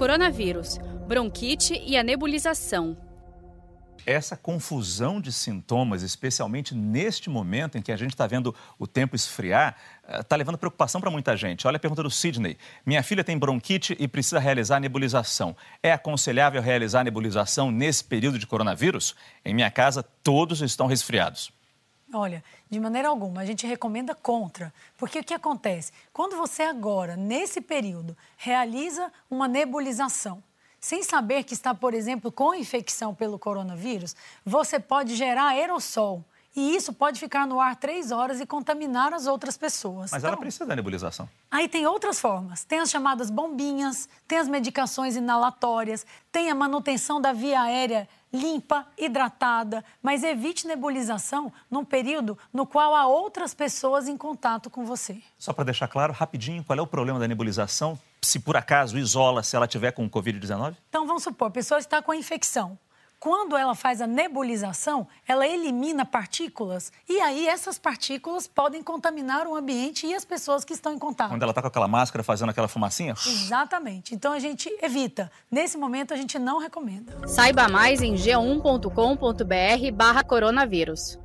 coronavírus, bronquite e a nebulização. Essa confusão de sintomas, especialmente neste momento em que a gente está vendo o tempo esfriar, está levando preocupação para muita gente. Olha a pergunta do Sidney. Minha filha tem bronquite e precisa realizar nebulização. É aconselhável realizar nebulização nesse período de coronavírus? Em minha casa, todos estão resfriados. Olha, de maneira alguma, a gente recomenda contra. Porque o que acontece? Quando você agora, nesse período, realiza uma nebulização, sem saber que está, por exemplo, com infecção pelo coronavírus, você pode gerar aerossol. E isso pode ficar no ar três horas e contaminar as outras pessoas. Mas então, ela precisa da nebulização. Aí tem outras formas. Tem as chamadas bombinhas, tem as medicações inalatórias, tem a manutenção da via aérea limpa, hidratada, mas evite nebulização num período no qual há outras pessoas em contato com você. Só para deixar claro, rapidinho, qual é o problema da nebulização? Se por acaso isola se ela tiver com Covid-19? Então vamos supor, a pessoa está com a infecção. Quando ela faz a nebulização, ela elimina partículas e aí essas partículas podem contaminar o ambiente e as pessoas que estão em contato. Quando ela está com aquela máscara fazendo aquela fumacinha? Exatamente. Então a gente evita. Nesse momento a gente não recomenda. Saiba mais em g1.com.br/barra coronavírus.